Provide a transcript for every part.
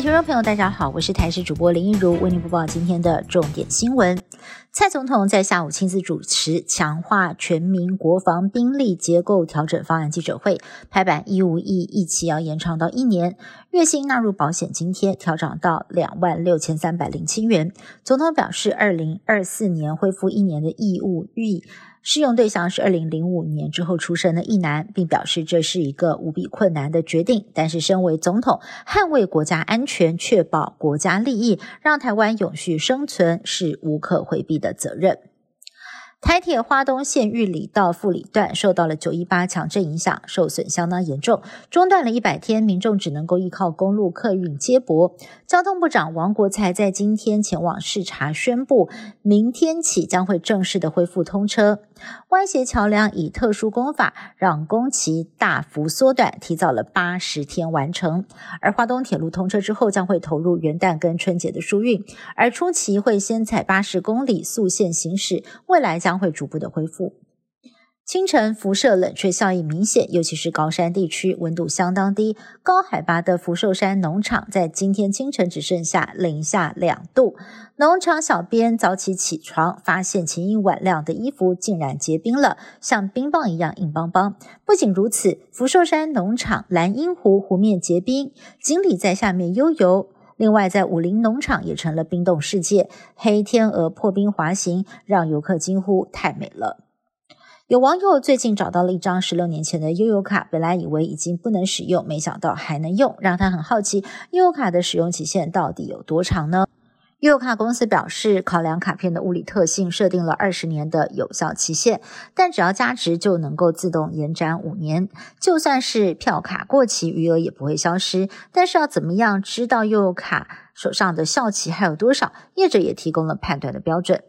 听众朋友，大家好，我是台视主播林一如，为您播报今天的重点新闻。蔡总统在下午亲自主持强化全民国防兵力结构调整方案记者会，拍板义务役一期要延长到一年，月薪纳入保险津贴调整到两万六千三百零七元。总统表示，二零二四年恢复一年的义务役。适用对象是二零零五年之后出生的一男，并表示这是一个无比困难的决定。但是，身为总统，捍卫国家安全、确保国家利益，让台湾永续生存，是无可回避的责任。台铁花东线玉里到富里段受到了九一八强震影响，受损相当严重，中断了一百天，民众只能够依靠公路客运接驳。交通部长王国才在今天前往视察，宣布明天起将会正式的恢复通车。歪斜桥梁以特殊工法让工期大幅缩短，提早了八十天完成。而花东铁路通车之后，将会投入元旦跟春节的疏运，而初期会先采八十公里速线行驶，未来将将会逐步的恢复。清晨辐射冷却效应明显，尤其是高山地区温度相当低。高海拔的福寿山农场在今天清晨只剩下零下两度。农场小编早起起床，发现前一晚晾的衣服竟然结冰了，像冰棒一样硬邦邦。不仅如此，福寿山农场蓝鹰湖湖面结冰，锦鲤在下面悠游。另外，在武林农场也成了冰冻世界，黑天鹅破冰滑行，让游客惊呼太美了。有网友最近找到了一张十六年前的悠游卡，本来以为已经不能使用，没想到还能用，让他很好奇悠游卡的使用期限到底有多长呢？悠卡公司表示，考量卡片的物理特性，设定了二十年的有效期限，但只要加值就能够自动延展五年，就算是票卡过期，余额也不会消失。但是要怎么样知道悠卡手上的效期还有多少？业者也提供了判断的标准。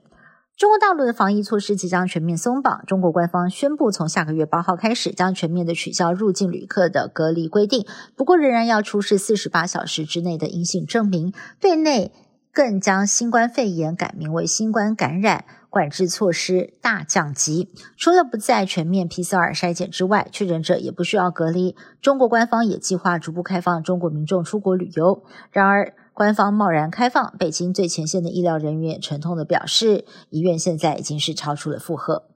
中国大陆的防疫措施即将全面松绑。中国官方宣布，从下个月八号开始，将全面的取消入境旅客的隔离规定。不过，仍然要出示四十八小时之内的阴性证明。对内更将新冠肺炎改名为新冠感染，管制措施大降级。除了不再全面 PCR 筛检之外，确诊者也不需要隔离。中国官方也计划逐步开放中国民众出国旅游。然而，官方贸然开放，北京最前线的医疗人员沉痛的表示，医院现在已经是超出了负荷。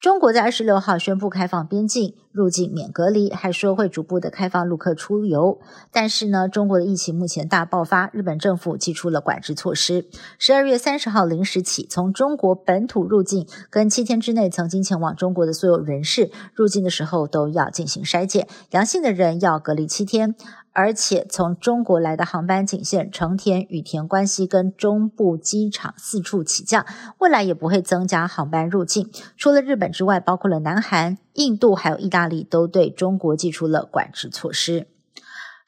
中国在二十六号宣布开放边境入境免隔离，还说会逐步的开放陆客出游。但是呢，中国的疫情目前大爆发，日本政府寄出了管制措施。十二月三十号零时起，从中国本土入境跟七天之内曾经前往中国的所有人士入境的时候都要进行筛检，阳性的人要隔离七天。而且从中国来的航班仅限成田、羽田、关西跟中部机场四处起降，未来也不会增加航班入境。除了日本之外，包括了南韩、印度还有意大利，都对中国寄出了管制措施。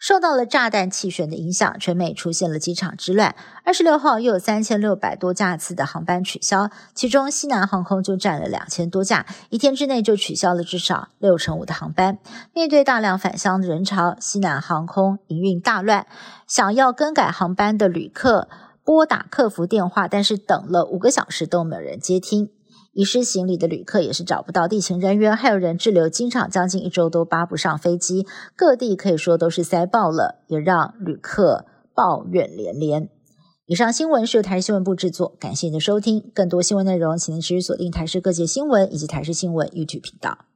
受到了炸弹气旋的影响，全美出现了机场之乱。二十六号又有三千六百多架次的航班取消，其中西南航空就占了两千多架，一天之内就取消了至少六成五的航班。面对大量返乡的人潮，西南航空营运大乱，想要更改航班的旅客拨打客服电话，但是等了五个小时都没有人接听。遗失行李的旅客也是找不到地勤人员，还有人滞留机场将近一周都扒不上飞机，各地可以说都是塞爆了，也让旅客抱怨连连。以上新闻是由台视新闻部制作，感谢您的收听。更多新闻内容，请您持续锁定台视各界新闻以及台视新闻一主频道。